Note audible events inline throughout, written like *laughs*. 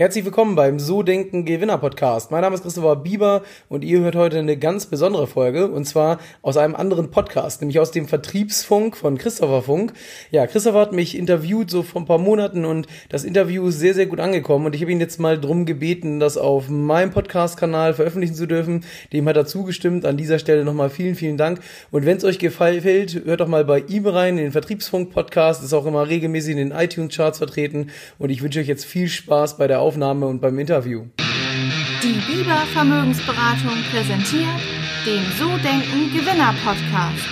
Herzlich willkommen beim So Denken Gewinner Podcast. Mein Name ist Christopher Bieber und ihr hört heute eine ganz besondere Folge und zwar aus einem anderen Podcast, nämlich aus dem Vertriebsfunk von Christopher Funk. Ja, Christopher hat mich interviewt so vor ein paar Monaten und das Interview ist sehr, sehr gut angekommen und ich habe ihn jetzt mal drum gebeten, das auf meinem Podcast-Kanal veröffentlichen zu dürfen. Dem hat er zugestimmt. An dieser Stelle nochmal vielen, vielen Dank. Und wenn es euch gefällt, hört doch mal bei ihm rein, in den Vertriebsfunk Podcast. Ist auch immer regelmäßig in den iTunes-Charts vertreten und ich wünsche euch jetzt viel Spaß bei der Aufnahme und beim Interview. Die Biber Vermögensberatung präsentiert den So Denken Gewinner Podcast.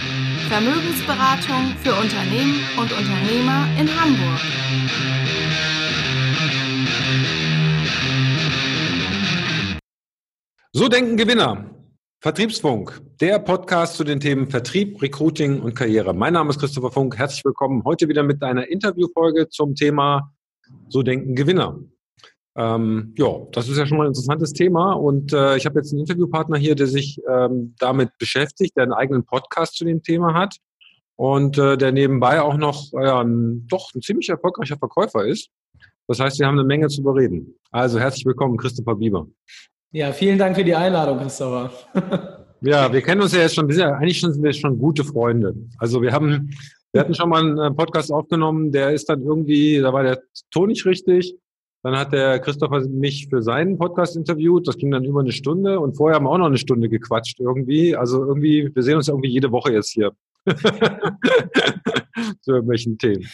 Vermögensberatung für Unternehmen und Unternehmer in Hamburg. So denken Gewinner. Vertriebsfunk, der Podcast zu den Themen Vertrieb, Recruiting und Karriere. Mein Name ist Christopher Funk. Herzlich willkommen heute wieder mit einer Interviewfolge zum Thema So denken Gewinner. Ähm, ja, das ist ja schon mal ein interessantes Thema und äh, ich habe jetzt einen Interviewpartner hier, der sich ähm, damit beschäftigt, der einen eigenen Podcast zu dem Thema hat und äh, der nebenbei auch noch äh, ein, doch ein ziemlich erfolgreicher Verkäufer ist. Das heißt, wir haben eine Menge zu bereden. Also herzlich willkommen, Christopher Bieber. Ja, vielen Dank für die Einladung, Christopher. *laughs* ja, wir kennen uns ja jetzt schon, wir eigentlich schon, sind wir schon gute Freunde. Also wir haben, wir hatten schon mal einen äh, Podcast aufgenommen, der ist dann irgendwie, da war der Ton nicht richtig. Dann hat der Christopher mich für seinen Podcast interviewt. Das ging dann über eine Stunde und vorher haben wir auch noch eine Stunde gequatscht irgendwie. Also irgendwie, wir sehen uns irgendwie jede Woche jetzt hier. *laughs* Zu irgendwelchen Themen.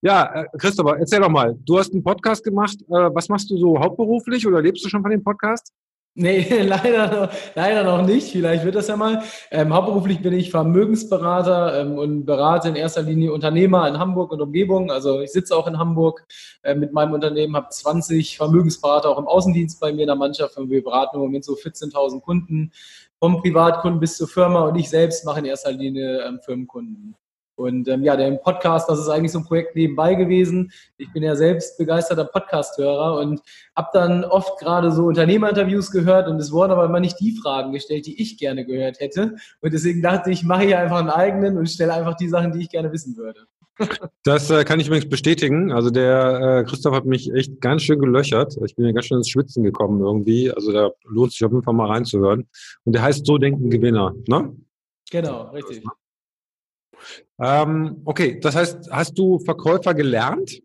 Ja, äh, Christopher, erzähl doch mal. Du hast einen Podcast gemacht. Äh, was machst du so hauptberuflich oder lebst du schon von dem Podcast? Nee, *laughs* leider, leider noch nicht. Vielleicht wird das ja mal. Ähm, hauptberuflich bin ich Vermögensberater ähm, und berate in erster Linie Unternehmer in Hamburg und Umgebung. Also ich sitze auch in Hamburg äh, mit meinem Unternehmen, habe 20 Vermögensberater auch im Außendienst bei mir in der Mannschaft und wir beraten im Moment so 14.000 Kunden, vom Privatkunden bis zur Firma und ich selbst mache in erster Linie ähm, Firmenkunden. Und ähm, ja, der Podcast, das ist eigentlich so ein Projekt nebenbei gewesen. Ich bin ja selbst begeisterter Podcast-Hörer und habe dann oft gerade so Unternehmerinterviews gehört und es wurden aber immer nicht die Fragen gestellt, die ich gerne gehört hätte. Und deswegen dachte ich, mache hier einfach einen eigenen und stelle einfach die Sachen, die ich gerne wissen würde. *laughs* Das äh, kann ich übrigens bestätigen. Also der äh, Christoph hat mich echt ganz schön gelöchert. Ich bin ja ganz schön ins Schwitzen gekommen irgendwie. Also da lohnt sich auf jeden Fall mal reinzuhören. Und der heißt So denken Gewinner, ne? Genau, richtig. Ähm, okay, das heißt, hast du Verkäufer gelernt?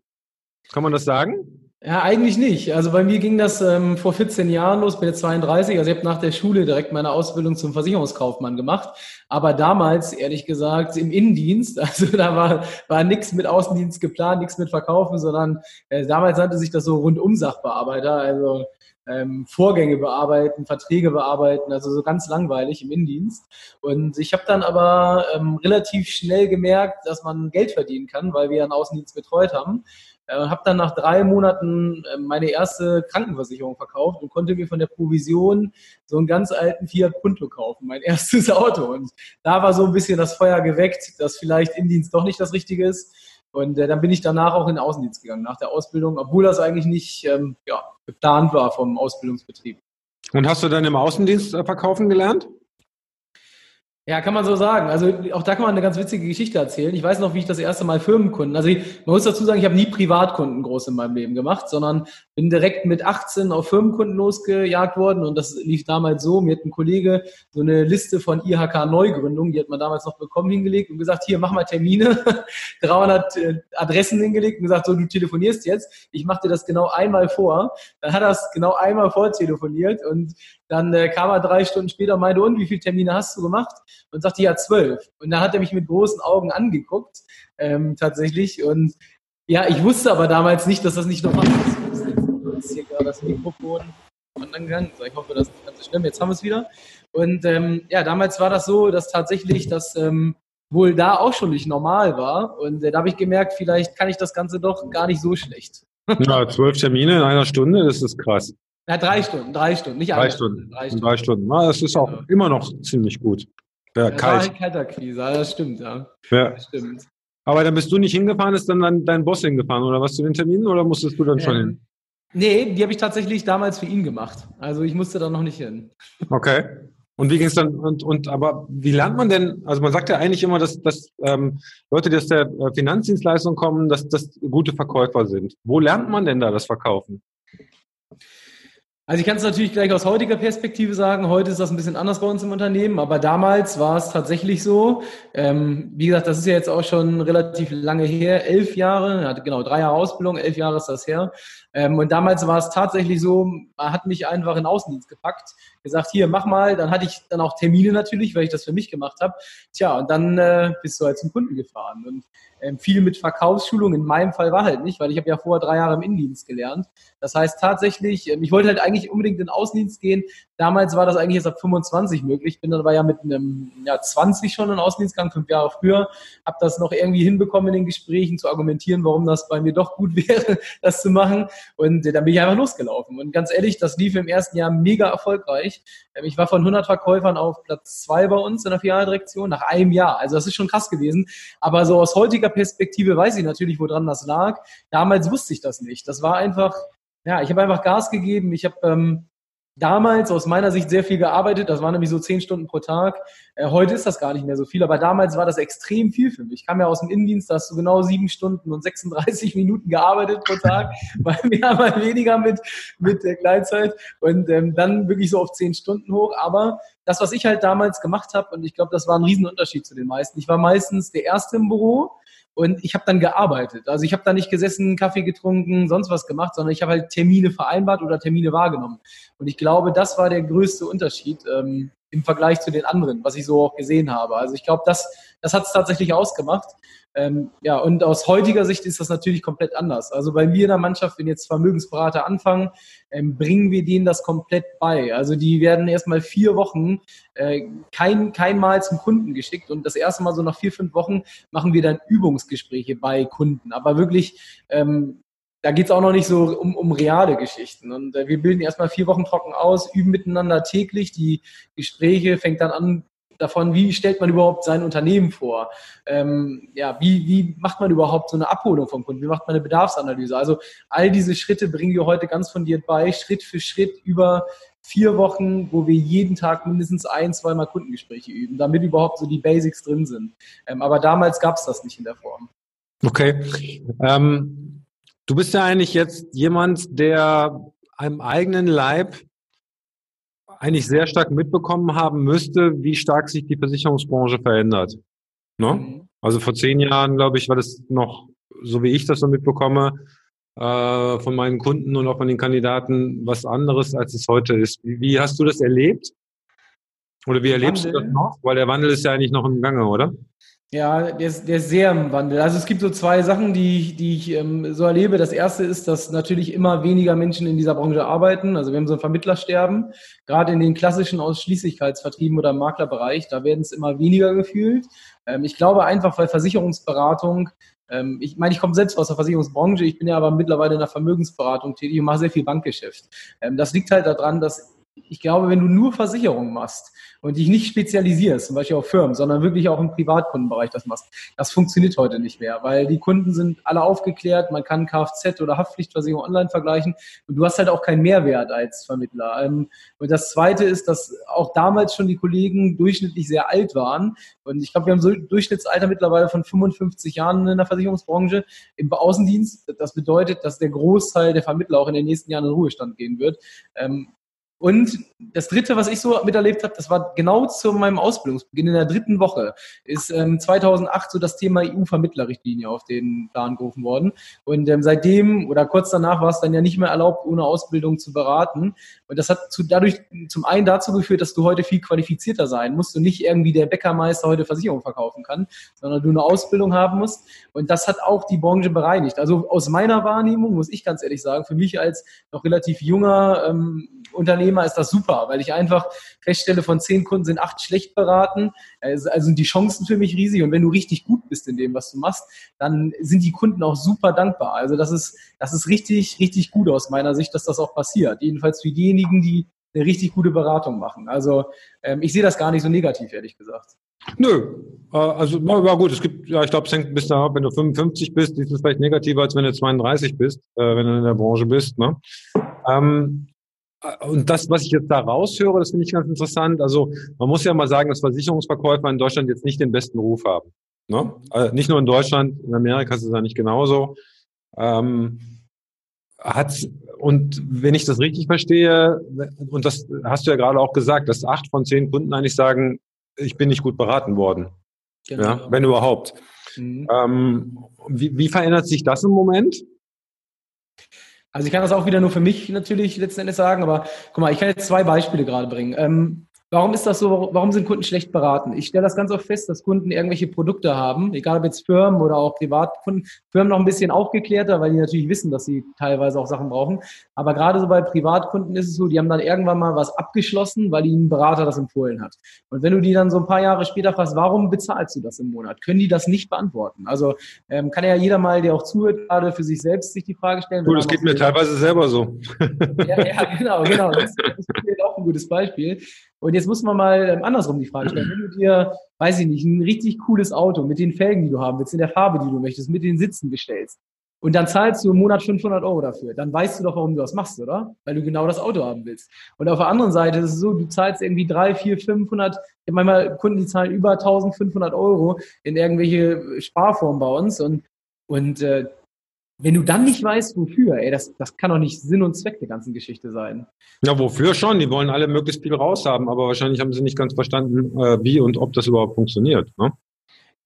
Kann man das sagen? Ja, eigentlich nicht. Also bei mir ging das ähm, vor 14 Jahren los, bin jetzt 32, also ich habe nach der Schule direkt meine Ausbildung zum Versicherungskaufmann gemacht. Aber damals, ehrlich gesagt, im Innendienst, *laughs* also da war, war nichts mit Außendienst geplant, nichts mit Verkaufen, sondern äh, damals nannte sich das so Rundum-Sachbearbeiter, also ähm, Vorgänge bearbeiten, Verträge bearbeiten, also so ganz langweilig im Innendienst. Und ich habe dann aber ähm, relativ schnell gemerkt, dass man Geld verdienen kann, weil wir einen Außendienst betreut haben. Äh, habe dann nach drei Monaten äh, meine erste Krankenversicherung verkauft und konnte mir von der Provision so einen ganz alten Fiat Punto kaufen, mein *laughs* erstes Auto. Und da war so ein bisschen das Feuer geweckt, dass vielleicht Innendienst doch nicht das Richtige ist. Und äh, dann bin ich danach auch in den Außendienst gegangen, nach der Ausbildung, obwohl das eigentlich nicht ähm, ja, geplant war vom Ausbildungsbetrieb. Und hast du dann im Außendienst äh, verkaufen gelernt? Ja, kann man so sagen. Also auch da kann man eine ganz witzige Geschichte erzählen. Ich weiß noch, wie ich das erste Mal Firmenkunden, also ich, man muss dazu sagen, ich habe nie Privatkunden groß in meinem Leben gemacht, sondern bin direkt mit 18 auf Firmenkunden losgejagt worden und das lief damals so, mir hat ein Kollege so eine Liste von IHK Neugründung, die hat man damals noch bekommen, hingelegt und gesagt, hier, mach mal Termine, *laughs* 300 äh, Adressen hingelegt und gesagt, so, du telefonierst jetzt, ich mache dir das genau einmal vor. Dann hat er es genau einmal vortelefoniert und dann äh, kam er drei Stunden später und meinte, und wie viele Termine hast du gemacht? Und sagte, ja, zwölf. Und dann hat er mich mit großen Augen angeguckt, ähm, tatsächlich. Und ja, ich wusste aber damals nicht, dass das nicht normal ist. Jetzt ist hier gerade das Mikrofon angegangen. Ich hoffe, das ist ganz so schlimm. Jetzt haben wir es wieder. Und ähm, ja, damals war das so, dass tatsächlich das ähm, wohl da auch schon nicht normal war. Und äh, da habe ich gemerkt, vielleicht kann ich das Ganze doch gar nicht so schlecht. Ja, zwölf Termine in einer Stunde, das ist krass. Ja, drei Stunden, drei Stunden, nicht drei Stunden. Drei Stunden. Drei Stunden. Na, das ist auch genau. immer noch ziemlich gut. Ja, ja kalt. Ein kalter Quise, das stimmt, ja. ja. Das stimmt. Aber dann bist du nicht hingefahren, ist dann dein, dein Boss hingefahren oder was zu den Terminen oder musstest du dann schon ähm, hin? Nee, die habe ich tatsächlich damals für ihn gemacht. Also ich musste da noch nicht hin. Okay. Und wie ging es dann? Und, und aber wie lernt man denn? Also man sagt ja eigentlich immer, dass, dass ähm, Leute, die aus der äh, Finanzdienstleistung kommen, dass das gute Verkäufer sind. Wo lernt man denn da das Verkaufen? Also ich kann es natürlich gleich aus heutiger Perspektive sagen, heute ist das ein bisschen anders bei uns im Unternehmen, aber damals war es tatsächlich so. Ähm, wie gesagt, das ist ja jetzt auch schon relativ lange her, elf Jahre, genau drei Jahre Ausbildung, elf Jahre ist das her. Ähm, und damals war es tatsächlich so, man hat mich einfach in Außendienst gepackt, gesagt, hier, mach mal. Dann hatte ich dann auch Termine natürlich, weil ich das für mich gemacht habe. Tja, und dann äh, bist du halt zum Kunden gefahren. Und ähm, viel mit Verkaufsschulung in meinem Fall war halt nicht, weil ich habe ja vorher drei Jahre im Innendienst gelernt. Das heißt tatsächlich, ähm, ich wollte halt eigentlich unbedingt in den Außendienst gehen. Damals war das eigentlich erst ab 25 möglich. Bin dann aber ja mit einem ja, 20 schon in den Außendienst gegangen, fünf Jahre früher. Habe das noch irgendwie hinbekommen in den Gesprächen zu argumentieren, warum das bei mir doch gut *laughs* wäre, das zu machen. Und äh, dann bin ich einfach losgelaufen. Und ganz ehrlich, das lief im ersten Jahr mega erfolgreich. Ähm, ich war von 100 Verkäufern auf Platz zwei bei uns in der Filialdirektion nach einem Jahr. Also das ist schon krass gewesen. Aber so aus heutiger Perspektive weiß ich natürlich, woran das lag. Damals wusste ich das nicht. Das war einfach, ja, ich habe einfach Gas gegeben. Ich habe ähm, damals aus meiner Sicht sehr viel gearbeitet. Das waren nämlich so zehn Stunden pro Tag. Äh, heute ist das gar nicht mehr so viel, aber damals war das extrem viel für mich. Ich kam ja aus dem Innendienst, da hast du genau sieben Stunden und 36 *laughs* Minuten gearbeitet pro Tag, mal mehr, mal weniger mit, mit der Gleitzeit und ähm, dann wirklich so auf zehn Stunden hoch. Aber das, was ich halt damals gemacht habe, und ich glaube, das war ein Riesenunterschied zu den meisten. Ich war meistens der Erste im Büro und ich habe dann gearbeitet. Also ich habe da nicht gesessen, Kaffee getrunken, sonst was gemacht, sondern ich habe halt Termine vereinbart oder Termine wahrgenommen. Und ich glaube, das war der größte Unterschied ähm, im Vergleich zu den anderen, was ich so auch gesehen habe. Also ich glaube, das, das hat es tatsächlich ausgemacht. Ähm, ja, und aus heutiger Sicht ist das natürlich komplett anders. Also bei mir in der Mannschaft, wenn jetzt Vermögensberater anfangen, ähm, bringen wir denen das komplett bei. Also die werden erstmal vier Wochen äh, kein, kein Mal zum Kunden geschickt und das erste Mal so nach vier, fünf Wochen machen wir dann Übungsgespräche bei Kunden. Aber wirklich, ähm, da geht's auch noch nicht so um, um reale Geschichten. Und äh, wir bilden erstmal vier Wochen trocken aus, üben miteinander täglich. Die Gespräche fängt dann an davon, wie stellt man überhaupt sein Unternehmen vor? Ähm, ja, wie, wie macht man überhaupt so eine Abholung vom Kunden? Wie macht man eine Bedarfsanalyse? Also all diese Schritte bringen wir heute ganz fundiert bei, Schritt für Schritt über vier Wochen, wo wir jeden Tag mindestens ein, zweimal Kundengespräche üben, damit überhaupt so die Basics drin sind. Ähm, aber damals gab es das nicht in der Form. Okay. Ähm, du bist ja eigentlich jetzt jemand, der einem eigenen Leib eigentlich sehr stark mitbekommen haben müsste, wie stark sich die Versicherungsbranche verändert. Ne? Mhm. Also vor zehn Jahren, glaube ich, war das noch, so wie ich das so mitbekomme, äh, von meinen Kunden und auch von den Kandidaten was anderes, als es heute ist. Wie, wie hast du das erlebt? Oder wie erlebst Wandel. du das noch? Weil der Wandel ist ja eigentlich noch im Gange, oder? Ja, der ist, der ist sehr im Wandel. Also es gibt so zwei Sachen, die, die ich ähm, so erlebe. Das erste ist, dass natürlich immer weniger Menschen in dieser Branche arbeiten. Also wir haben so ein Vermittlersterben. Gerade in den klassischen Ausschließlichkeitsvertrieben oder im Maklerbereich, da werden es immer weniger gefühlt. Ähm, ich glaube einfach, weil Versicherungsberatung ähm, ich meine, ich komme selbst aus der Versicherungsbranche, ich bin ja aber mittlerweile in der Vermögensberatung tätig und mache sehr viel Bankgeschäft. Ähm, das liegt halt daran, dass ich glaube, wenn du nur Versicherungen machst und dich nicht spezialisierst, zum Beispiel auf Firmen, sondern wirklich auch im Privatkundenbereich das machst, das funktioniert heute nicht mehr, weil die Kunden sind alle aufgeklärt, man kann Kfz oder Haftpflichtversicherung online vergleichen und du hast halt auch keinen Mehrwert als Vermittler. Ähm, und das Zweite ist, dass auch damals schon die Kollegen durchschnittlich sehr alt waren und ich glaube, wir haben so Durchschnittsalter mittlerweile von 55 Jahren in der Versicherungsbranche im Außendienst. Das bedeutet, dass der Großteil der Vermittler auch in den nächsten Jahren in Ruhestand gehen wird. Und das Dritte, was ich so miterlebt habe, das war genau zu meinem Ausbildungsbeginn in der dritten Woche, ist ähm, 2008 so das Thema EU-Vermittlerrichtlinie auf den Plan gerufen worden. Und ähm, seitdem oder kurz danach war es dann ja nicht mehr erlaubt, ohne Ausbildung zu beraten. Und das hat zu, dadurch zum einen dazu geführt, dass du heute viel qualifizierter sein musst und nicht irgendwie der Bäckermeister heute Versicherung verkaufen kann, sondern du eine Ausbildung haben musst. Und das hat auch die Branche bereinigt. Also aus meiner Wahrnehmung muss ich ganz ehrlich sagen, für mich als noch relativ junger ähm, Unternehmer ist das super, weil ich einfach feststelle, von zehn Kunden sind acht schlecht beraten. Also, also sind die Chancen für mich riesig. Und wenn du richtig gut bist in dem, was du machst, dann sind die Kunden auch super dankbar. Also das ist, das ist richtig, richtig gut aus meiner Sicht, dass das auch passiert. Jedenfalls für diejenigen, die eine richtig gute Beratung machen. Also ähm, ich sehe das gar nicht so negativ, ehrlich gesagt. Nö, äh, also na, gut, es gibt, ja, ich glaube, es hängt bis da ab, wenn du 55 bist, ist es vielleicht negativer, als wenn du 32 bist, äh, wenn du in der Branche bist. Ne? Ähm, und das, was ich jetzt da raushöre, das finde ich ganz interessant. Also man muss ja mal sagen, dass Versicherungsverkäufer in Deutschland jetzt nicht den besten Ruf haben. Ne? Also nicht nur in Deutschland, in Amerika ist es ja nicht genauso. Ähm, hat's, und wenn ich das richtig verstehe, und das hast du ja gerade auch gesagt, dass acht von zehn Kunden eigentlich sagen, ich bin nicht gut beraten worden. Genau. Ja, wenn überhaupt. Mhm. Ähm, wie, wie verändert sich das im Moment? Also ich kann das auch wieder nur für mich natürlich letzten Endes sagen, aber guck mal, ich kann jetzt zwei Beispiele gerade bringen. Ähm, Warum ist das so? Warum sind Kunden schlecht beraten? Ich stelle das ganz oft fest, dass Kunden irgendwelche Produkte haben, egal ob jetzt Firmen oder auch Privatkunden. Firmen noch ein bisschen aufgeklärter, weil die natürlich wissen, dass sie teilweise auch Sachen brauchen. Aber gerade so bei Privatkunden ist es so, die haben dann irgendwann mal was abgeschlossen, weil ihnen ein Berater das empfohlen hat. Und wenn du die dann so ein paar Jahre später fragst, warum bezahlst du das im Monat, können die das nicht beantworten. Also ähm, kann ja jeder mal, der auch zuhört, gerade für sich selbst sich die Frage stellen. Cool, das geht mir teilweise selber so. Ja, ja genau, genau. Das, das ist auch ein gutes Beispiel. Und jetzt muss man mal ähm, andersrum die Frage stellen. Wenn du dir, weiß ich nicht, ein richtig cooles Auto mit den Felgen, die du haben willst, in der Farbe, die du möchtest, mit den Sitzen bestellst, und dann zahlst du im Monat 500 Euro dafür, dann weißt du doch, warum du das machst, oder? Weil du genau das Auto haben willst. Und auf der anderen Seite ist es so, du zahlst irgendwie drei, vier, 500, ich habe manchmal Kunden, die zahlen über 1500 Euro in irgendwelche Sparformen bei uns und, und äh, wenn du dann nicht weißt, wofür, ey, das, das kann doch nicht Sinn und Zweck der ganzen Geschichte sein. Ja, wofür schon? Die wollen alle möglichst viel raushaben, aber wahrscheinlich haben sie nicht ganz verstanden, äh, wie und ob das überhaupt funktioniert. Ne?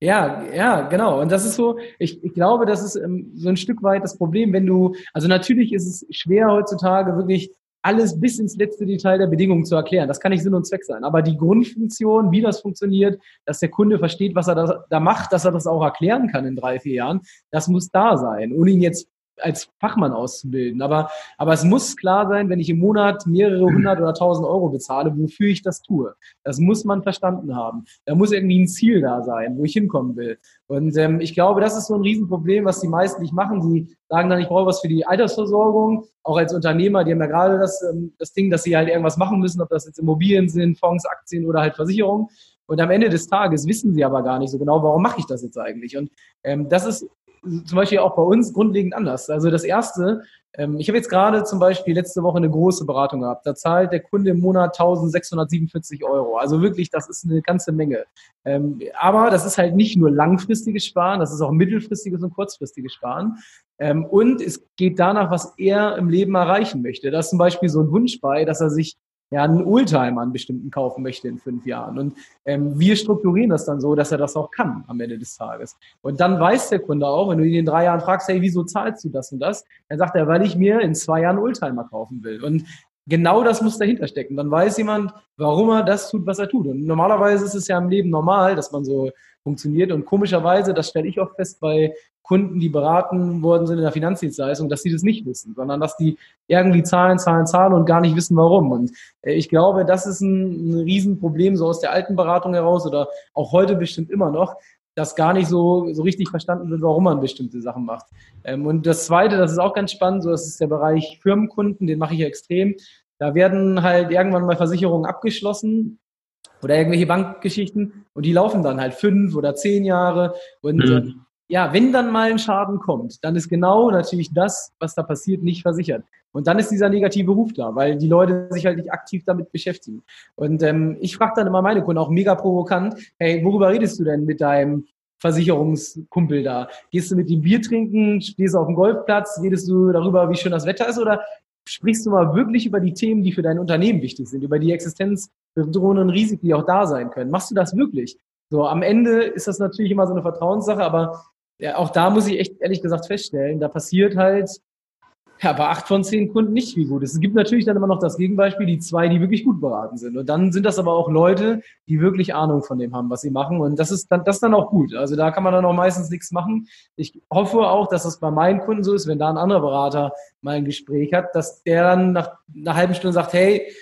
Ja, ja, genau. Und das ist so, ich, ich glaube, das ist ähm, so ein Stück weit das Problem, wenn du, also natürlich ist es schwer heutzutage wirklich alles bis ins letzte Detail der Bedingungen zu erklären. Das kann nicht Sinn und Zweck sein. Aber die Grundfunktion, wie das funktioniert, dass der Kunde versteht, was er da, da macht, dass er das auch erklären kann in drei, vier Jahren, das muss da sein. Ohne ihn jetzt als Fachmann auszubilden. Aber, aber es muss klar sein, wenn ich im Monat mehrere hundert oder tausend Euro bezahle, wofür ich das tue. Das muss man verstanden haben. Da muss irgendwie ein Ziel da sein, wo ich hinkommen will. Und ähm, ich glaube, das ist so ein Riesenproblem, was die meisten nicht machen. Die sagen dann, ich brauche was für die Altersversorgung. Auch als Unternehmer, die haben ja gerade das, ähm, das Ding, dass sie halt irgendwas machen müssen, ob das jetzt Immobilien sind, Fonds, Aktien oder halt Versicherungen. Und am Ende des Tages wissen sie aber gar nicht so genau, warum mache ich das jetzt eigentlich. Und ähm, das ist zum Beispiel auch bei uns grundlegend anders. Also das erste, ähm, ich habe jetzt gerade zum Beispiel letzte Woche eine große Beratung gehabt. Da zahlt der Kunde im Monat 1647 Euro. Also wirklich, das ist eine ganze Menge. Ähm, aber das ist halt nicht nur langfristiges Sparen, das ist auch mittelfristiges und kurzfristiges Sparen. Ähm, und es geht danach, was er im Leben erreichen möchte. Das ist zum Beispiel so ein Wunsch bei, dass er sich ja, einen Oldtimer einen bestimmten kaufen möchte in fünf Jahren. Und ähm, wir strukturieren das dann so, dass er das auch kann am Ende des Tages. Und dann weiß der Kunde auch, wenn du ihn in drei Jahren fragst, hey, wieso zahlst du das und das? Dann sagt er, weil ich mir in zwei Jahren Oldtimer kaufen will. Und genau das muss dahinter stecken. Dann weiß jemand, warum er das tut, was er tut. Und normalerweise ist es ja im Leben normal, dass man so funktioniert. Und komischerweise, das stelle ich auch fest bei Kunden, die beraten worden sind in der Finanzdienstleistung, dass sie das nicht wissen, sondern dass die irgendwie zahlen, zahlen, zahlen und gar nicht wissen, warum. Und äh, ich glaube, das ist ein, ein Riesenproblem so aus der alten Beratung heraus oder auch heute bestimmt immer noch, dass gar nicht so, so richtig verstanden wird, warum man bestimmte Sachen macht. Ähm, und das Zweite, das ist auch ganz spannend, so das ist der Bereich Firmenkunden, den mache ich ja extrem. Da werden halt irgendwann mal Versicherungen abgeschlossen oder irgendwelche Bankgeschichten und die laufen dann halt fünf oder zehn Jahre und mhm. äh, ja, wenn dann mal ein Schaden kommt, dann ist genau natürlich das, was da passiert, nicht versichert. Und dann ist dieser negative Ruf da, weil die Leute sich halt nicht aktiv damit beschäftigen. Und ähm, ich frage dann immer meine Kunden auch mega provokant, hey, worüber redest du denn mit deinem Versicherungskumpel da? Gehst du mit ihm Bier trinken, stehst du auf dem Golfplatz, redest du darüber, wie schön das Wetter ist oder sprichst du mal wirklich über die Themen, die für dein Unternehmen wichtig sind, über die existenzdrohenden Risiken, die auch da sein können? Machst du das wirklich? So, am Ende ist das natürlich immer so eine Vertrauenssache, aber ja, auch da muss ich echt ehrlich gesagt feststellen, da passiert halt ja, bei acht von zehn Kunden nicht wie gut. Es gibt natürlich dann immer noch das Gegenbeispiel, die zwei, die wirklich gut beraten sind. Und dann sind das aber auch Leute, die wirklich Ahnung von dem haben, was sie machen. Und das ist dann, das ist dann auch gut. Also da kann man dann auch meistens nichts machen. Ich hoffe auch, dass das bei meinen Kunden so ist, wenn da ein anderer Berater mal ein Gespräch hat, dass der dann nach einer halben Stunde sagt, hey,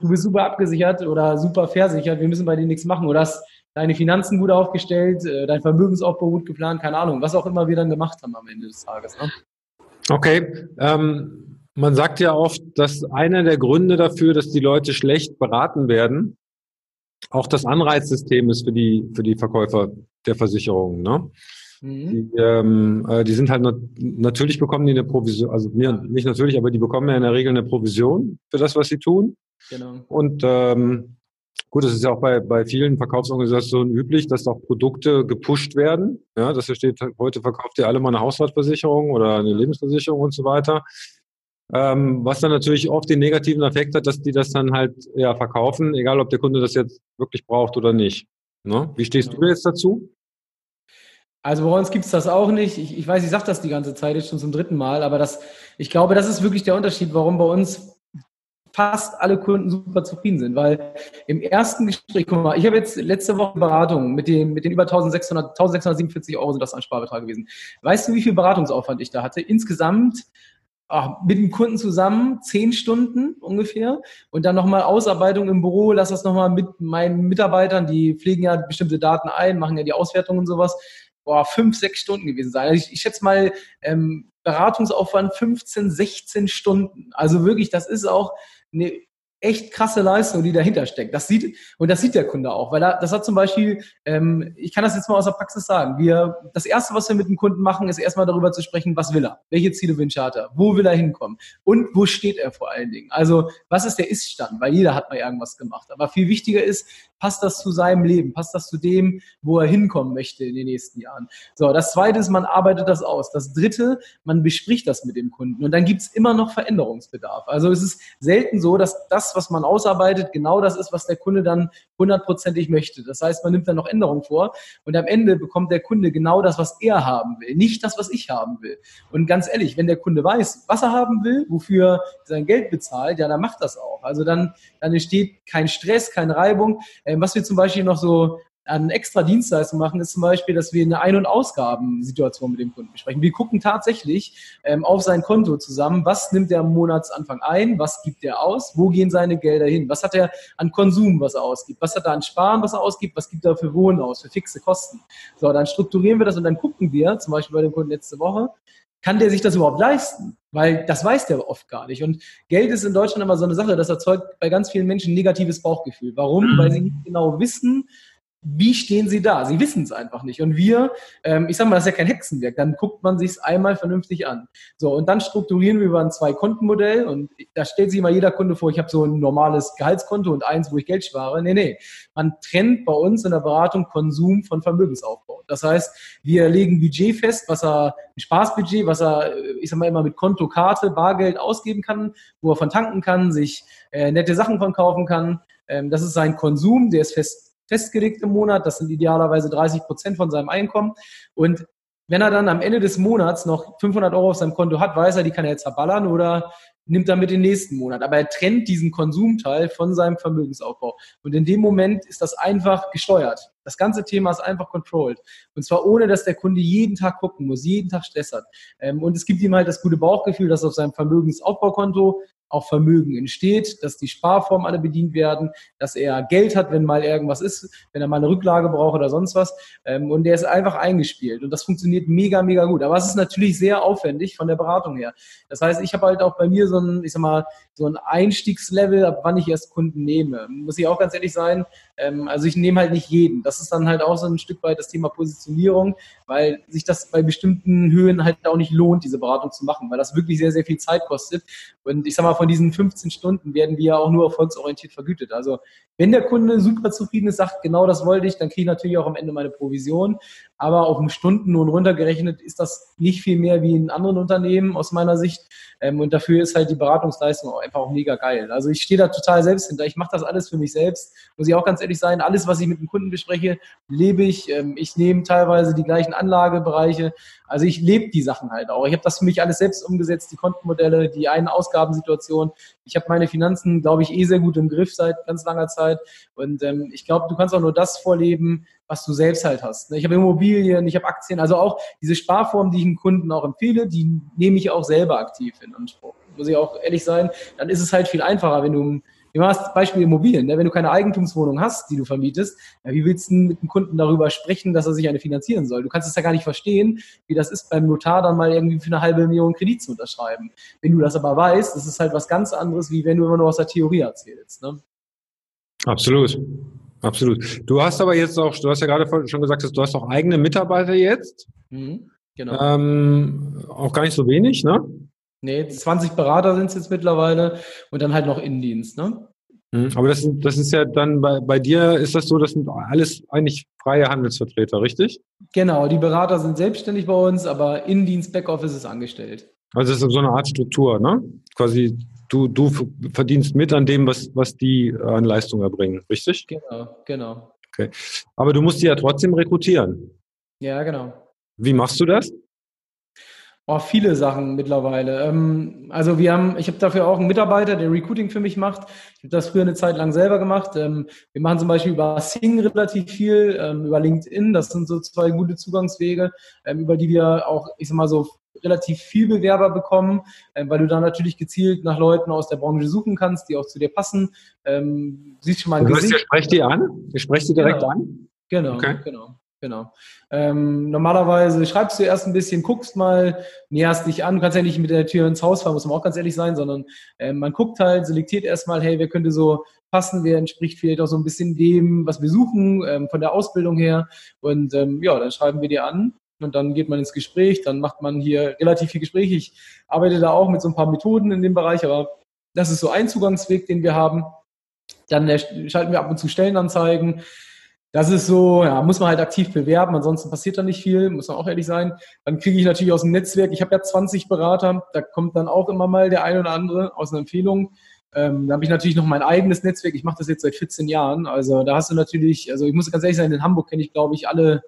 du bist super abgesichert oder super versichert, wir müssen bei dir nichts machen. Oder das deine Finanzen gut aufgestellt, äh, dein Vermögensaufbau gut geplant, keine Ahnung, was auch immer wir dann gemacht haben am Ende des Tages. Ne? Okay. Ähm, man sagt ja oft, dass einer der Gründe dafür, dass die Leute schlecht beraten werden, auch das Anreizsystem ist für die, für die Verkäufer der Versicherungen. Ne? Mhm. Die, ähm, äh, die sind halt nat natürlich bekommen die eine Provision, also nicht natürlich, aber die bekommen ja in der Regel eine Provision für das, was sie tun. Genau. Und ähm, Gut, das ist ja auch bei, bei vielen Verkaufsorganisationen üblich, dass auch Produkte gepusht werden. Ja, dass hier steht, heute verkauft ihr alle mal eine Hausratversicherung oder eine Lebensversicherung und so weiter. Ähm, was dann natürlich oft den negativen Effekt hat, dass die das dann halt ja, verkaufen, egal ob der Kunde das jetzt wirklich braucht oder nicht. Ne? Wie stehst du jetzt dazu? Also bei uns gibt's das auch nicht. Ich, ich weiß, ich sage das die ganze Zeit jetzt schon zum dritten Mal, aber das, ich glaube, das ist wirklich der Unterschied, warum bei uns fast alle Kunden super zufrieden sind, weil im ersten Gespräch, guck mal, ich habe jetzt letzte Woche Beratung mit den, mit den über 1600, 1647 Euro sind das ein Sparbetrag gewesen. Weißt du, wie viel Beratungsaufwand ich da hatte? Insgesamt ach, mit dem Kunden zusammen zehn Stunden ungefähr und dann nochmal Ausarbeitung im Büro, lass das nochmal mit meinen Mitarbeitern, die pflegen ja bestimmte Daten ein, machen ja die Auswertung und sowas, boah, fünf, sechs Stunden gewesen sein. Also ich, ich schätze mal, ähm, Beratungsaufwand 15, 16 Stunden. Also wirklich, das ist auch eine echt krasse Leistung, die dahinter steckt. Das sieht, und das sieht der Kunde auch, weil er, das hat zum Beispiel, ähm, ich kann das jetzt mal aus der Praxis sagen, wir, das erste, was wir mit dem Kunden machen, ist erstmal darüber zu sprechen, was will er? Welche Ziele wünscht er? Wo will er hinkommen? Und wo steht er vor allen Dingen? Also, was ist der Ist-Stand? Weil jeder hat mal irgendwas gemacht. Aber viel wichtiger ist, passt das zu seinem Leben? Passt das zu dem, wo er hinkommen möchte in den nächsten Jahren? So, das zweite ist, man arbeitet das aus. Das dritte, man bespricht das mit dem Kunden. Und dann gibt's immer noch Veränderungsbedarf. Also es ist selten so, dass das, was man ausarbeitet, genau das ist, was der Kunde dann hundertprozentig möchte. Das heißt, man nimmt dann noch Änderungen vor und am Ende bekommt der Kunde genau das, was er haben will, nicht das, was ich haben will. Und ganz ehrlich, wenn der Kunde weiß, was er haben will, wofür sein Geld bezahlt, ja, dann macht das auch. Also dann, dann entsteht kein Stress, keine Reibung. Ähm, was wir zum Beispiel noch so an extra Dienstleistungen machen, ist zum Beispiel, dass wir eine Ein- und Ausgabensituation mit dem Kunden besprechen. Wir gucken tatsächlich ähm, auf sein Konto zusammen, was nimmt er am Monatsanfang ein, was gibt er aus, wo gehen seine Gelder hin, was hat er an Konsum, was er ausgibt, was hat er an Sparen, was er ausgibt, was gibt er für Wohnen aus, für fixe Kosten. So, dann strukturieren wir das und dann gucken wir, zum Beispiel bei dem Kunden letzte Woche, kann der sich das überhaupt leisten? Weil das weiß der oft gar nicht. Und Geld ist in Deutschland immer so eine Sache, das erzeugt bei ganz vielen Menschen negatives Bauchgefühl. Warum? Weil sie nicht genau wissen, wie stehen sie da? Sie wissen es einfach nicht. Und wir, ähm, ich sag mal, das ist ja kein Hexenwerk, dann guckt man sich einmal vernünftig an. So, und dann strukturieren wir über ein Zwei-Konten-Modell und da stellt sich mal jeder Kunde vor, ich habe so ein normales Gehaltskonto und eins, wo ich Geld spare. Nee, nee. Man trennt bei uns in der Beratung Konsum von Vermögensaufbau. Das heißt, wir legen Budget fest, was er, ein Spaßbudget, was er, ich sag mal immer mit Konto, Karte, Bargeld ausgeben kann, wo er von tanken kann, sich äh, nette Sachen von kaufen kann. Ähm, das ist sein Konsum, der ist fest festgelegt im Monat. Das sind idealerweise 30 Prozent von seinem Einkommen. Und wenn er dann am Ende des Monats noch 500 Euro auf seinem Konto hat, weiß er, die kann er jetzt zerballern oder nimmt er mit den nächsten Monat. Aber er trennt diesen Konsumteil von seinem Vermögensaufbau. Und in dem Moment ist das einfach gesteuert. Das ganze Thema ist einfach controlled. Und zwar ohne, dass der Kunde jeden Tag gucken muss, jeden Tag Stress hat. Ähm, und es gibt ihm halt das gute Bauchgefühl, dass auf seinem Vermögensaufbaukonto auch Vermögen entsteht, dass die Sparformen alle bedient werden, dass er Geld hat, wenn mal irgendwas ist, wenn er mal eine Rücklage braucht oder sonst was. Ähm, und der ist einfach eingespielt. Und das funktioniert mega, mega gut. Aber es ist natürlich sehr aufwendig von der Beratung her. Das heißt, ich habe halt auch bei mir so ein, ich sag mal, so ein Einstiegslevel, ab wann ich erst Kunden nehme. Muss ich auch ganz ehrlich sein. Ähm, also ich nehme halt nicht jeden. Das ist dann halt auch so ein Stück weit das Thema Positionierung, weil sich das bei bestimmten Höhen halt auch nicht lohnt, diese Beratung zu machen, weil das wirklich sehr, sehr viel Zeit kostet. Und ich sag mal, von diesen 15 Stunden werden wir auch nur erfolgsorientiert vergütet. Also wenn der Kunde super zufrieden ist, sagt, genau das wollte ich, dann kriege ich natürlich auch am Ende meine Provision. Aber auf einen Stundenlohn runtergerechnet ist das nicht viel mehr wie in anderen Unternehmen aus meiner Sicht. Ähm, und dafür ist halt die Beratungsleistung auch einfach auch mega geil. Also ich stehe da total selbst hinter. Ich mache das alles für mich selbst. Muss ich auch ganz ehrlich sein. Alles, was ich mit dem Kunden bespreche, lebe ich. Ähm, ich nehme teilweise die gleichen Anlagebereiche. Also ich lebe die Sachen halt auch. Ich habe das für mich alles selbst umgesetzt, die Kontenmodelle, die einen Ausgabensituation. Ich habe meine Finanzen, glaube ich, eh sehr gut im Griff seit ganz langer Zeit. Und ähm, ich glaube, du kannst auch nur das vorleben, was du selbst halt hast. Ne? Ich habe Immobilien, ich habe Aktien, also auch diese Sparform, die ich den Kunden auch empfehle, die nehme ich auch selber aktiv in Anspruch. Muss ich auch ehrlich sein, dann ist es halt viel einfacher, wenn du Du hast Beispiel Immobilien. Ne? Wenn du keine Eigentumswohnung hast, die du vermietest, ja, wie willst du mit dem Kunden darüber sprechen, dass er sich eine finanzieren soll? Du kannst es ja gar nicht verstehen, wie das ist, beim Notar dann mal irgendwie für eine halbe Million Kredit zu unterschreiben. Wenn du das aber weißt, das ist halt was ganz anderes, wie wenn du immer nur aus der Theorie erzählst. Ne? Absolut. Absolut. Du hast aber jetzt auch, du hast ja gerade schon gesagt, du hast auch eigene Mitarbeiter jetzt. Mhm, genau. Ähm, auch gar nicht so wenig, ne? Nee, 20 Berater sind es jetzt mittlerweile und dann halt noch Innendienst, ne? Mhm, aber das, das ist ja dann bei, bei dir ist das so, das sind alles eigentlich freie Handelsvertreter, richtig? Genau, die Berater sind selbstständig bei uns, aber Innendienst, Backoffice ist angestellt. Also es ist so eine Art Struktur, ne? Quasi du, du verdienst mit an dem, was, was die an Leistung erbringen, richtig? Genau, genau. Okay. Aber du musst die ja trotzdem rekrutieren. Ja, genau. Wie machst du das? Oh, viele Sachen mittlerweile. Ähm, also wir haben, ich habe dafür auch einen Mitarbeiter, der Recruiting für mich macht. Ich habe das früher eine Zeit lang selber gemacht. Ähm, wir machen zum Beispiel über Sing relativ viel, ähm, über LinkedIn. Das sind so zwei gute Zugangswege, über die wir auch, ich sag mal so, relativ viel Bewerber bekommen, weil du da natürlich gezielt nach Leuten aus der Branche suchen kannst, die auch zu dir passen. siehst schon mal ein du Gesicht. Ihr sprecht die an? Ihr sprecht die direkt genau. an? Genau, okay. genau. Genau. Ähm, normalerweise schreibst du erst ein bisschen, guckst mal, näherst dich an. Du kannst ja nicht mit der Tür ins Haus fahren, muss man auch ganz ehrlich sein, sondern äh, man guckt halt, selektiert erstmal, hey, wer könnte so passen, wer entspricht vielleicht auch so ein bisschen dem, was wir suchen, ähm, von der Ausbildung her. Und ähm, ja, dann schreiben wir dir an und dann geht man ins Gespräch, dann macht man hier relativ viel Gespräch. Ich arbeite da auch mit so ein paar Methoden in dem Bereich, aber das ist so ein Zugangsweg, den wir haben. Dann äh, schalten wir ab und zu Stellenanzeigen das ist so, ja, muss man halt aktiv bewerben, ansonsten passiert da nicht viel, muss man auch ehrlich sein. Dann kriege ich natürlich aus dem Netzwerk, ich habe ja 20 Berater, da kommt dann auch immer mal der eine oder andere aus einer Empfehlung. Ähm, da habe ich natürlich noch mein eigenes Netzwerk, ich mache das jetzt seit 14 Jahren, also da hast du natürlich, also ich muss ganz ehrlich sein, in Hamburg kenne ich, glaube ich, alle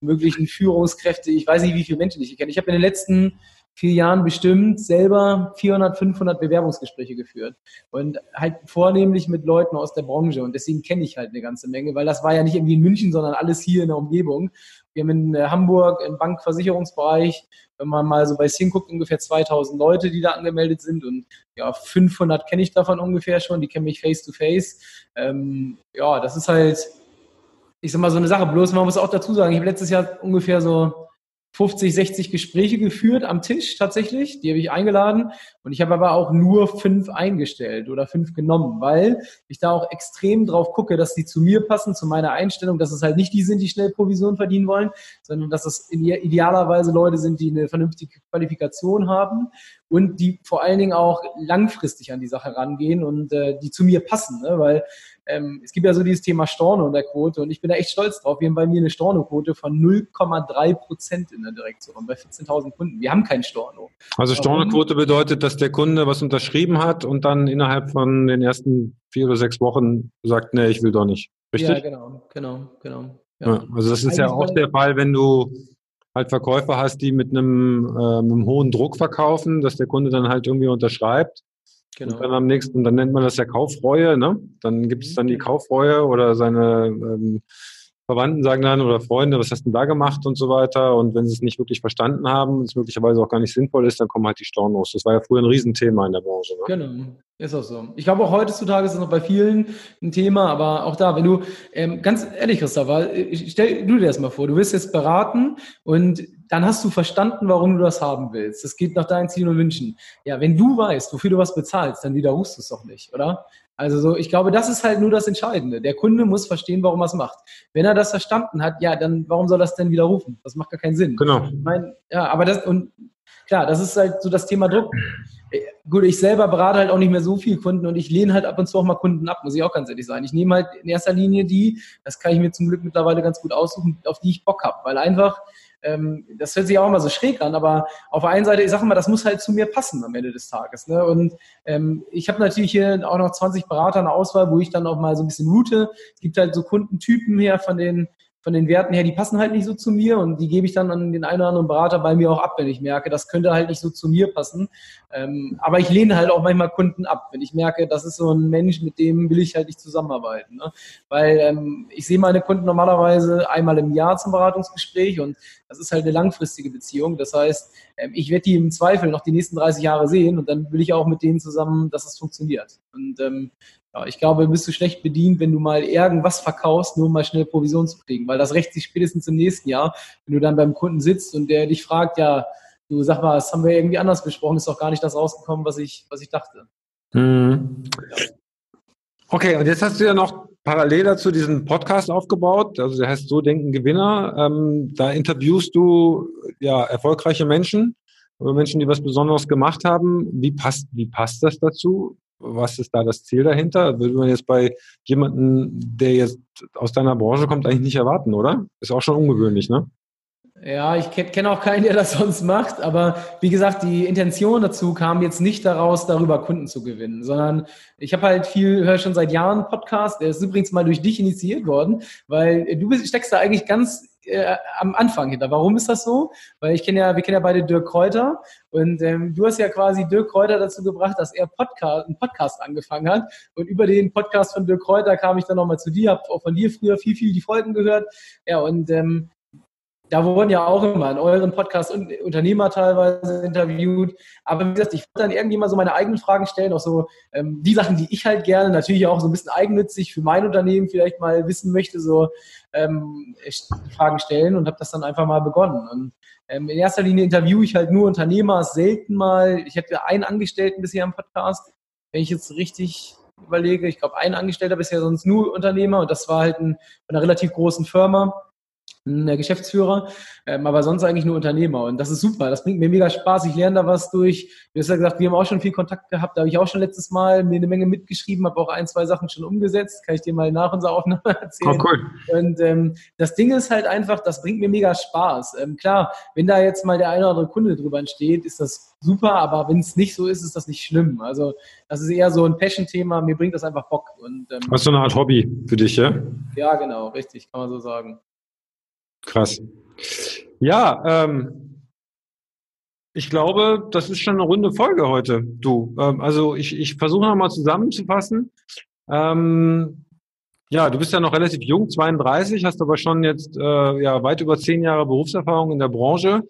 möglichen Führungskräfte, ich weiß nicht, wie viele Menschen ich kenne. Ich habe in den letzten vier Jahren bestimmt selber 400, 500 Bewerbungsgespräche geführt und halt vornehmlich mit Leuten aus der Branche und deswegen kenne ich halt eine ganze Menge, weil das war ja nicht irgendwie in München, sondern alles hier in der Umgebung. Wir haben in äh, Hamburg im Bankversicherungsbereich, wenn man mal so bei Sing guckt, ungefähr 2000 Leute, die da angemeldet sind und ja, 500 kenne ich davon ungefähr schon, die kennen mich face to face. Ähm, ja, das ist halt, ich sag mal, so eine Sache. Bloß man muss auch dazu sagen, ich habe letztes Jahr ungefähr so 50, 60 Gespräche geführt am Tisch tatsächlich. Die habe ich eingeladen und ich habe aber auch nur fünf eingestellt oder fünf genommen, weil ich da auch extrem drauf gucke, dass die zu mir passen, zu meiner Einstellung, dass es halt nicht die sind, die schnell Provision verdienen wollen, sondern dass es idealerweise Leute sind, die eine vernünftige Qualifikation haben und die vor allen Dingen auch langfristig an die Sache rangehen und äh, die zu mir passen, ne? weil ähm, es gibt ja so dieses Thema Storno in der Quote und ich bin da echt stolz drauf. Wir haben bei mir eine Storno-Quote von 0,3 Prozent in der Direktion bei 14.000 Kunden. Wir haben kein Storno. Also Storno-Quote bedeutet, dass der Kunde was unterschrieben hat und dann innerhalb von den ersten vier oder sechs Wochen sagt, nee, ich will doch nicht. Richtig? Ja, genau, genau, genau. Ja. Ja, also das ist Eigentlich ja auch der Fall, wenn du halt Verkäufer hast, die mit einem, äh, mit einem hohen Druck verkaufen, dass der Kunde dann halt irgendwie unterschreibt Genau. Und dann am nächsten, dann nennt man das ja Kaufreue, ne? Dann gibt es dann die mhm. Kaufreue oder seine ähm, Verwandten sagen dann oder Freunde, was hast du denn da gemacht und so weiter. Und wenn sie es nicht wirklich verstanden haben und es möglicherweise auch gar nicht sinnvoll ist, dann kommen halt die Stornos. Das war ja früher ein Riesenthema in der Branche. Ne? Genau. Ist auch so. Ich glaube, auch heutzutage ist es noch bei vielen ein Thema, aber auch da, wenn du, ähm, ganz ehrlich, Christopher, stell du dir das mal vor, du wirst jetzt beraten und dann hast du verstanden, warum du das haben willst. Das geht nach deinen Zielen und Wünschen. Ja, wenn du weißt, wofür du was bezahlst, dann widerrufst du es doch nicht, oder? Also so, ich glaube, das ist halt nur das Entscheidende. Der Kunde muss verstehen, warum er es macht. Wenn er das verstanden hat, ja, dann warum soll das denn widerrufen? Das macht gar keinen Sinn. Genau. Ich mein, ja, aber das, und klar, das ist halt so das Thema Druck. Gut, ich selber berate halt auch nicht mehr so viele Kunden und ich lehne halt ab und zu auch mal Kunden ab, muss ich auch ganz ehrlich sein. Ich nehme halt in erster Linie die, das kann ich mir zum Glück mittlerweile ganz gut aussuchen, auf die ich Bock habe, weil einfach ähm, das hört sich auch immer so schräg an, aber auf der einen Seite, ich sage mal, das muss halt zu mir passen am Ende des Tages. Ne? Und ähm, ich habe natürlich hier auch noch 20 Berater in der Auswahl, wo ich dann auch mal so ein bisschen route. Es gibt halt so Kundentypen her von den von den Werten her, die passen halt nicht so zu mir und die gebe ich dann an den einen oder anderen Berater bei mir auch ab, wenn ich merke, das könnte halt nicht so zu mir passen. Ähm, aber ich lehne halt auch manchmal Kunden ab, wenn ich merke, das ist so ein Mensch, mit dem will ich halt nicht zusammenarbeiten. Ne? Weil ähm, ich sehe meine Kunden normalerweise einmal im Jahr zum Beratungsgespräch und das ist halt eine langfristige Beziehung. Das heißt, ähm, ich werde die im Zweifel noch die nächsten 30 Jahre sehen und dann will ich auch mit denen zusammen, dass es funktioniert. Und ähm, ja, ich glaube, bist du schlecht bedient, wenn du mal irgendwas verkaufst, nur um mal schnell Provision zu kriegen, weil das rächt sich spätestens im nächsten Jahr, wenn du dann beim Kunden sitzt und der dich fragt, ja, du sag mal, das haben wir irgendwie anders besprochen, ist doch gar nicht das rausgekommen, was ich, was ich dachte. Mhm. Okay, und jetzt hast du ja noch parallel dazu diesen Podcast aufgebaut, also der heißt So Denken Gewinner. Ähm, da interviewst du ja erfolgreiche Menschen, Menschen, die was Besonderes gemacht haben. Wie passt, wie passt das dazu? Was ist da das Ziel dahinter? Würde man jetzt bei jemandem, der jetzt aus deiner Branche kommt, eigentlich nicht erwarten, oder? Ist auch schon ungewöhnlich, ne? Ja, ich kenne auch keinen, der das *laughs* sonst macht, aber wie gesagt, die Intention dazu kam jetzt nicht daraus, darüber Kunden zu gewinnen, sondern ich habe halt viel, höre schon seit Jahren Podcast, der ist übrigens mal durch dich initiiert worden, weil du bist, steckst da eigentlich ganz äh, am Anfang hinter. Warum ist das so? Weil ich kenne ja, wir kennen ja beide Dirk Kräuter und ähm, du hast ja quasi Dirk Kräuter dazu gebracht, dass er Podcast, einen Podcast angefangen hat und über den Podcast von Dirk Kräuter kam ich dann nochmal zu dir, habe auch von dir früher viel, viel die Folgen gehört. Ja, und ähm, da wurden ja auch immer in euren Podcast Unternehmer teilweise interviewt. Aber wie gesagt, ich wollte dann irgendwie mal so meine eigenen Fragen stellen, auch so ähm, die Sachen, die ich halt gerne, natürlich auch so ein bisschen eigennützig für mein Unternehmen vielleicht mal wissen möchte, so ähm, Fragen stellen und habe das dann einfach mal begonnen. Und ähm, in erster Linie interviewe ich halt nur Unternehmer, selten mal. Ich hatte einen Angestellten bisher im Podcast, wenn ich jetzt richtig überlege. Ich glaube, ein Angestellter bisher sonst nur Unternehmer und das war halt ein, von einer relativ großen Firma Geschäftsführer, ähm, aber sonst eigentlich nur Unternehmer. Und das ist super. Das bringt mir mega Spaß. Ich lerne da was durch. Du hast ja gesagt, wir haben auch schon viel Kontakt gehabt. Da habe ich auch schon letztes Mal mir eine Menge mitgeschrieben, habe auch ein, zwei Sachen schon umgesetzt. Kann ich dir mal nach unserer Aufnahme *laughs* erzählen. Oh, cool. Und ähm, das Ding ist halt einfach, das bringt mir mega Spaß. Ähm, klar, wenn da jetzt mal der eine oder andere Kunde drüber entsteht, ist das super, aber wenn es nicht so ist, ist das nicht schlimm. Also das ist eher so ein Passion-Thema. Mir bringt das einfach Bock. Und, ähm, Was so eine Art Hobby für dich, ja? Ja, genau, richtig, kann man so sagen. Krass. Ja, ähm, ich glaube, das ist schon eine runde Folge heute, du. Ähm, also ich, ich versuche nochmal zusammenzufassen. Ähm, ja, du bist ja noch relativ jung, 32, hast aber schon jetzt äh, ja weit über zehn Jahre Berufserfahrung in der Branche.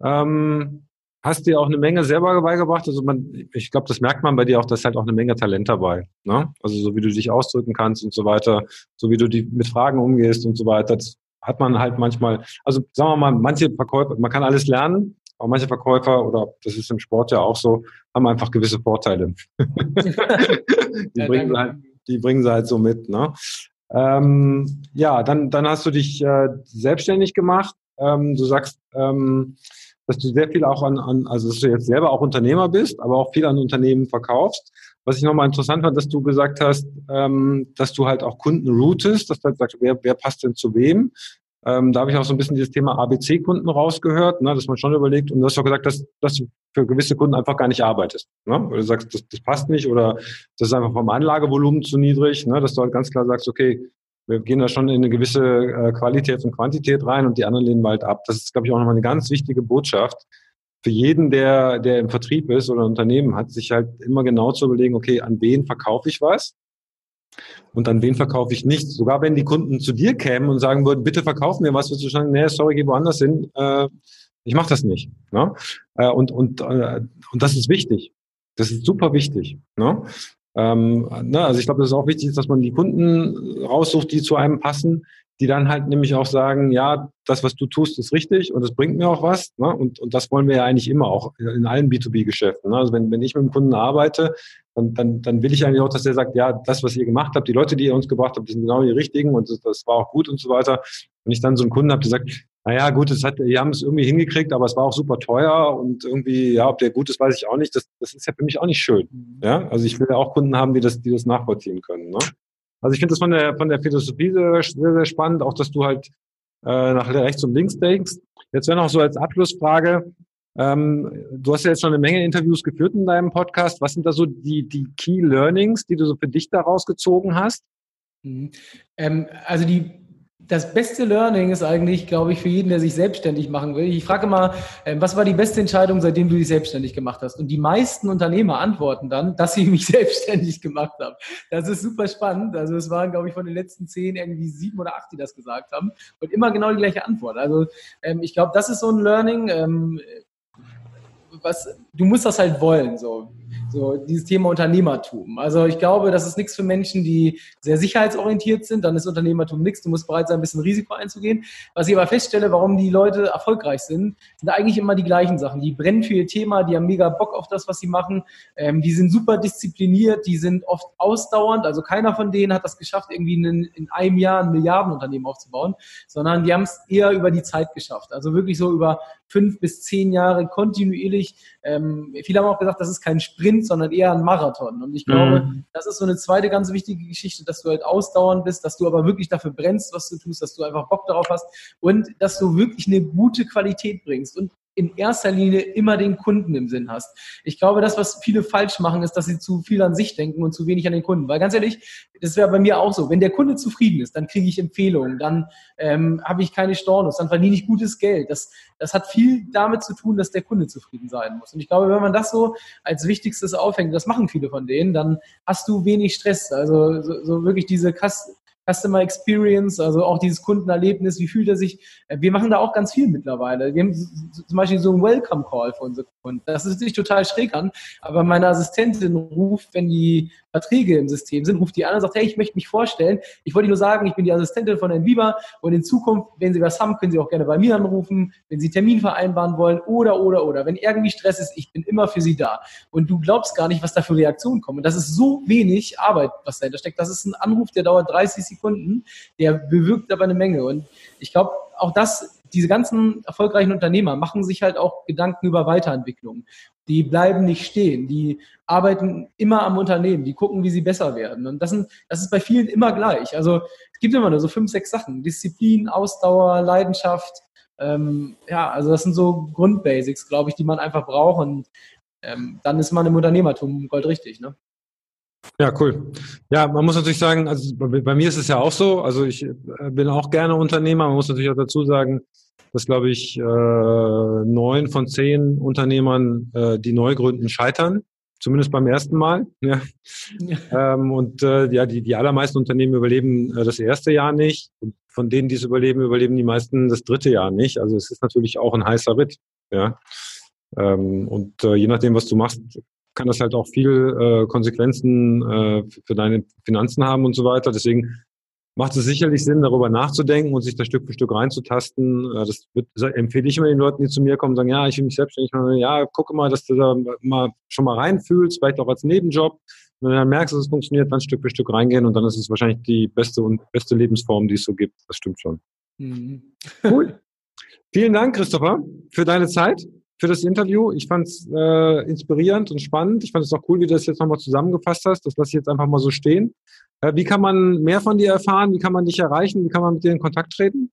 Ähm, hast dir auch eine Menge selber beigebracht. Also man, ich glaube, das merkt man bei dir auch, da ist halt auch eine Menge Talent dabei. Ne? Also so wie du dich ausdrücken kannst und so weiter, so wie du die mit Fragen umgehst und so weiter. Das hat man halt manchmal, also sagen wir mal, manche Verkäufer, man kann alles lernen, aber manche Verkäufer, oder das ist im Sport ja auch so, haben einfach gewisse Vorteile. *laughs* die, bringen sie halt, die bringen sie halt so mit. Ne? Ähm, ja, dann, dann hast du dich äh, selbstständig gemacht. Ähm, du sagst, ähm, dass du sehr viel auch an, an, also dass du jetzt selber auch Unternehmer bist, aber auch viel an Unternehmen verkaufst. Was ich nochmal interessant fand, dass du gesagt hast, ähm, dass du halt auch Kunden routest, dass du halt sagst, wer, wer passt denn zu wem? Ähm, da habe ich auch so ein bisschen dieses Thema ABC-Kunden rausgehört, ne, dass man schon überlegt, und du hast auch gesagt, dass, dass du für gewisse Kunden einfach gar nicht arbeitest. Ne? Weil du sagst, das, das passt nicht oder das ist einfach vom Anlagevolumen zu niedrig, ne, dass du halt ganz klar sagst, okay, wir gehen da schon in eine gewisse äh, Qualität und Quantität rein und die anderen lehnen wir halt ab. Das ist, glaube ich, auch nochmal eine ganz wichtige Botschaft, für jeden, der, der im Vertrieb ist oder ein Unternehmen hat, sich halt immer genau zu überlegen, okay, an wen verkaufe ich was und an wen verkaufe ich nichts. Sogar wenn die Kunden zu dir kämen und sagen würden, bitte verkauf mir was, würdest du sagen, nee, sorry, geh woanders hin, äh, ich mache das nicht. Ne? Äh, und, und, äh, und das ist wichtig. Das ist super wichtig. Ne? Ähm, ne? Also ich glaube, das ist auch wichtig, dass man die Kunden raussucht, die zu einem passen, die dann halt nämlich auch sagen, ja, das, was du tust, ist richtig und es bringt mir auch was. Ne? Und, und das wollen wir ja eigentlich immer auch in allen B2B-Geschäften. Ne? Also wenn, wenn ich mit dem Kunden arbeite, dann, dann, dann will ich eigentlich auch, dass der sagt, ja, das, was ihr gemacht habt, die Leute, die ihr uns gebracht habt, die sind genau die richtigen und das, das war auch gut und so weiter. Wenn ich dann so einen Kunden habe, der sagt, naja, gut, es hat, die haben es irgendwie hingekriegt, aber es war auch super teuer und irgendwie, ja, ob der gut ist, weiß ich auch nicht. Das, das ist ja für mich auch nicht schön. Ja, also ich will ja auch Kunden haben, die das, die das nachvollziehen können. Ne? Also ich finde das von der, von der Philosophie sehr, sehr, sehr spannend, auch dass du halt äh, nach rechts und links denkst. Jetzt wäre noch so als Abschlussfrage, ähm, du hast ja jetzt schon eine Menge Interviews geführt in deinem Podcast. Was sind da so die, die Key Learnings, die du so für dich daraus gezogen hast? Mhm. Ähm, also die das beste Learning ist eigentlich, glaube ich, für jeden, der sich selbstständig machen will. Ich frage mal, ähm, was war die beste Entscheidung, seitdem du dich selbstständig gemacht hast? Und die meisten Unternehmer antworten dann, dass sie mich *laughs* selbstständig gemacht haben. Das ist super spannend. Also es waren, glaube ich, von den letzten zehn irgendwie sieben oder acht, die das gesagt haben. Und immer genau die gleiche Antwort. Also ähm, ich glaube, das ist so ein Learning. Ähm, was, du musst das halt wollen. So. So, dieses Thema Unternehmertum. Also ich glaube, das ist nichts für Menschen, die sehr sicherheitsorientiert sind. Dann ist Unternehmertum nichts. Du musst bereit sein, ein bisschen Risiko einzugehen. Was ich aber feststelle, warum die Leute erfolgreich sind, sind eigentlich immer die gleichen Sachen. Die brennen für ihr Thema, die haben mega Bock auf das, was sie machen. Ähm, die sind super diszipliniert, die sind oft ausdauernd. Also keiner von denen hat das geschafft, irgendwie in, in einem Jahr ein Milliardenunternehmen aufzubauen, sondern die haben es eher über die Zeit geschafft. Also wirklich so über fünf bis zehn Jahre kontinuierlich. Ähm, viele haben auch gesagt, das ist kein Sprint, sondern eher ein Marathon. Und ich glaube, mhm. das ist so eine zweite ganz wichtige Geschichte, dass du halt ausdauernd bist, dass du aber wirklich dafür brennst, was du tust, dass du einfach Bock darauf hast und dass du wirklich eine gute Qualität bringst. Und in erster Linie immer den Kunden im Sinn hast. Ich glaube, das, was viele falsch machen, ist, dass sie zu viel an sich denken und zu wenig an den Kunden. Weil ganz ehrlich, das wäre bei mir auch so. Wenn der Kunde zufrieden ist, dann kriege ich Empfehlungen, dann ähm, habe ich keine Stornos, dann verdiene ich gutes Geld. Das, das hat viel damit zu tun, dass der Kunde zufrieden sein muss. Und ich glaube, wenn man das so als Wichtigstes aufhängt, das machen viele von denen, dann hast du wenig Stress. Also so, so wirklich diese Kass Customer Experience, also auch dieses Kundenerlebnis, wie fühlt er sich? Äh, wir machen da auch ganz viel mittlerweile. Wir haben zum Beispiel so einen Welcome Call für unsere Kunden. Das ist sich total schräg an, aber meine Assistentin ruft, wenn die Verträge im System sind, ruft die an und sagt, hey, ich möchte mich vorstellen. Ich wollte nur sagen, ich bin die Assistentin von Herrn Bieber und in Zukunft, wenn Sie was haben, können Sie auch gerne bei mir anrufen, wenn Sie Termin vereinbaren wollen oder, oder, oder. Wenn irgendwie Stress ist, ich bin immer für Sie da. Und du glaubst gar nicht, was da für Reaktionen kommen. Und das ist so wenig Arbeit, was dahinter steckt. Das ist ein Anruf, der dauert 30 Sekunden, der bewirkt aber eine Menge. Und ich glaube, auch das diese ganzen erfolgreichen Unternehmer machen sich halt auch Gedanken über Weiterentwicklung die bleiben nicht stehen, die arbeiten immer am Unternehmen, die gucken, wie sie besser werden. Und das, sind, das ist bei vielen immer gleich. Also es gibt immer nur so fünf, sechs Sachen. Disziplin, Ausdauer, Leidenschaft. Ähm, ja, also das sind so Grundbasics, glaube ich, die man einfach braucht. Und ähm, dann ist man im Unternehmertum goldrichtig. Ne? Ja, cool. Ja, man muss natürlich sagen, also bei, mir ist es ja auch so. Also ich äh, bin auch gerne Unternehmer. Man muss natürlich auch dazu sagen, dass, glaube ich, äh, neun von zehn Unternehmern, äh, die neu gründen, scheitern. Zumindest beim ersten Mal. *laughs* Ja. ja. Ähm, und ja, die, die allermeisten Unternehmen überleben das erste Jahr nicht. Und von denen, die es überleben, überleben die meisten das dritte Jahr nicht. Also es ist natürlich auch ein heißer Ritt. Ja. Ähm, und je nachdem, was du machst, kann das halt auch viel äh, Konsequenzen äh, für deine Finanzen haben und so weiter. Deswegen macht es sicherlich Sinn, darüber nachzudenken und sich da Stück für Stück reinzutasten. Äh, das, wird, empfehle ich immer den Leuten, die zu mir kommen und sagen, ja, ich will mich selbstständig machen. Ja, gucke mal, dass du da mal schon mal reinfühlst, vielleicht auch als Nebenjob. Wenn du dann merkst, dass es funktioniert, dann Stück für Stück reingehen und dann ist es wahrscheinlich die beste und beste Lebensform, die es so gibt. Das stimmt schon. Mhm. Cool. *laughs* Vielen Dank, Christopher, für deine Zeit, für das Interview. Ich fand es äh, inspirierend und spannend. Ich fand es auch cool, wie du das jetzt nochmal zusammengefasst hast. Das lasse ich jetzt einfach mal so stehen. Äh, wie kann man mehr von dir erfahren? Wie kann man dich erreichen? Wie kann man mit dir in Kontakt treten?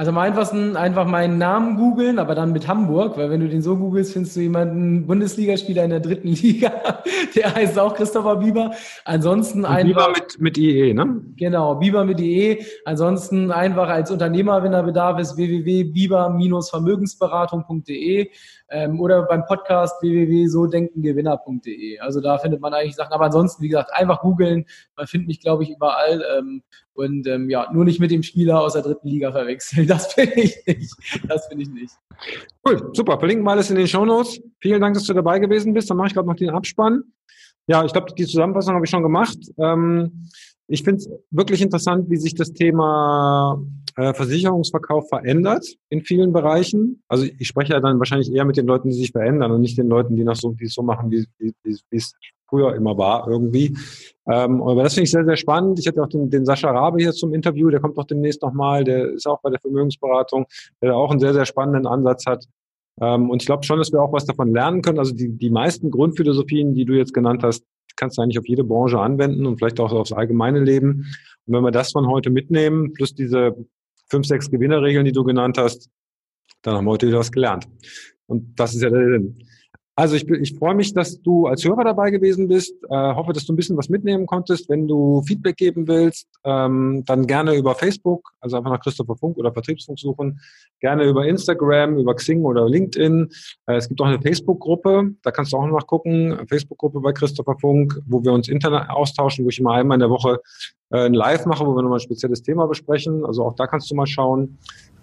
Also am einfachsten einfach meinen Namen googeln, aber dann mit Hamburg, weil wenn du den so googelst, findest du jemanden Bundesligaspieler in der dritten *laughs* Liga, der heißt auch Christopher Bieber. Ansonsten Und einfach Bieber mit mit IE, ne? Genau, Bieber mit IE. Ansonsten einfach als Unternehmer, wenn da Bedarf ist, www.bieber-vermögensberatung.de ähm, oder beim Podcast www.sodenkengewinner.de. Also da findet man eigentlich Sachen. Aber ansonsten, wie gesagt, einfach googeln. Man findet mich, glaube ich, überall. Ähm, und ähm, ja, nur nicht mit dem Spieler aus der dritten Liga verwechseln. Das bin ich nicht. Das bin ich nicht. Cool, super. Verlinken wir alles in den Show Notes. Vielen Dank, dass du dabei gewesen bist. Dann mache ich gerade noch den Abspann. Ja, ich glaube, die Zusammenfassung habe ich schon gemacht. Ähm, ich finde es wirklich interessant, wie sich das Thema äh, Versicherungsverkauf verändert in vielen Bereichen. Also ich spreche ja dann wahrscheinlich eher mit den Leuten, die sich verändern und nicht den Leuten, die noch so, die es so machen, wie, wie, wie es früher immer war irgendwie. Ähm, aber das finde ich sehr, sehr spannend. Ich hatte auch den, den Sascha Rabe hier zum Interview, der kommt auch demnächst nochmal, der ist auch bei der Vermögensberatung, der auch einen sehr, sehr spannenden Ansatz hat. Ähm, und ich glaube schon, dass wir auch was davon lernen können. Also die, die meisten Grundphilosophien, die du jetzt genannt hast, kannst du eigentlich auf jede Branche anwenden und vielleicht auch aufs allgemeine Leben. Und wenn wir das von heute mitnehmen, plus diese fünf, sechs Gewinnerregeln, die du genannt hast, dann haben wir heute wieder was gelernt. Und das ist ja der Sinn. Also ich, ich freue mich, dass du als Hörer dabei gewesen bist. Äh, hoffe, dass du ein bisschen was mitnehmen konntest. Wenn du Feedback geben willst, ähm, dann gerne über Facebook, also einfach nach Christopher Funk oder Vertriebsfunk suchen. Gerne über Instagram, über Xing oder LinkedIn. Äh, es gibt auch eine Facebook-Gruppe, da kannst du auch noch gucken. Facebook-Gruppe bei Christopher Funk, wo wir uns internet austauschen, wo ich immer einmal in der Woche äh, ein Live mache, wo wir nochmal ein spezielles Thema besprechen. Also auch da kannst du mal schauen.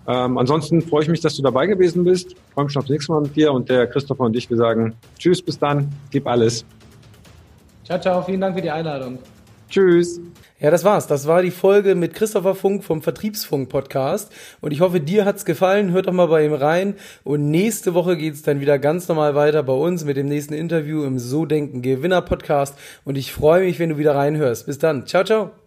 Ähm, ansonsten freue ich mich, dass du dabei gewesen bist. Ich freue mich schon aufs nächste Mal mit dir und der Christopher und ich, wir sagen Tschüss, bis dann, gib alles. Ciao, ciao, vielen Dank für die Einladung. Tschüss. Ja, das war's. Das war die Folge mit Christopher Funk vom Vertriebsfunk Podcast. Und ich hoffe, dir hat's gefallen. Hört doch mal bei ihm rein. Und nächste Woche geht's dann wieder ganz normal weiter bei uns mit dem nächsten Interview im So Denken Gewinner Podcast. Und ich freue mich, wenn du wieder reinhörst. Bis dann. Ciao, ciao.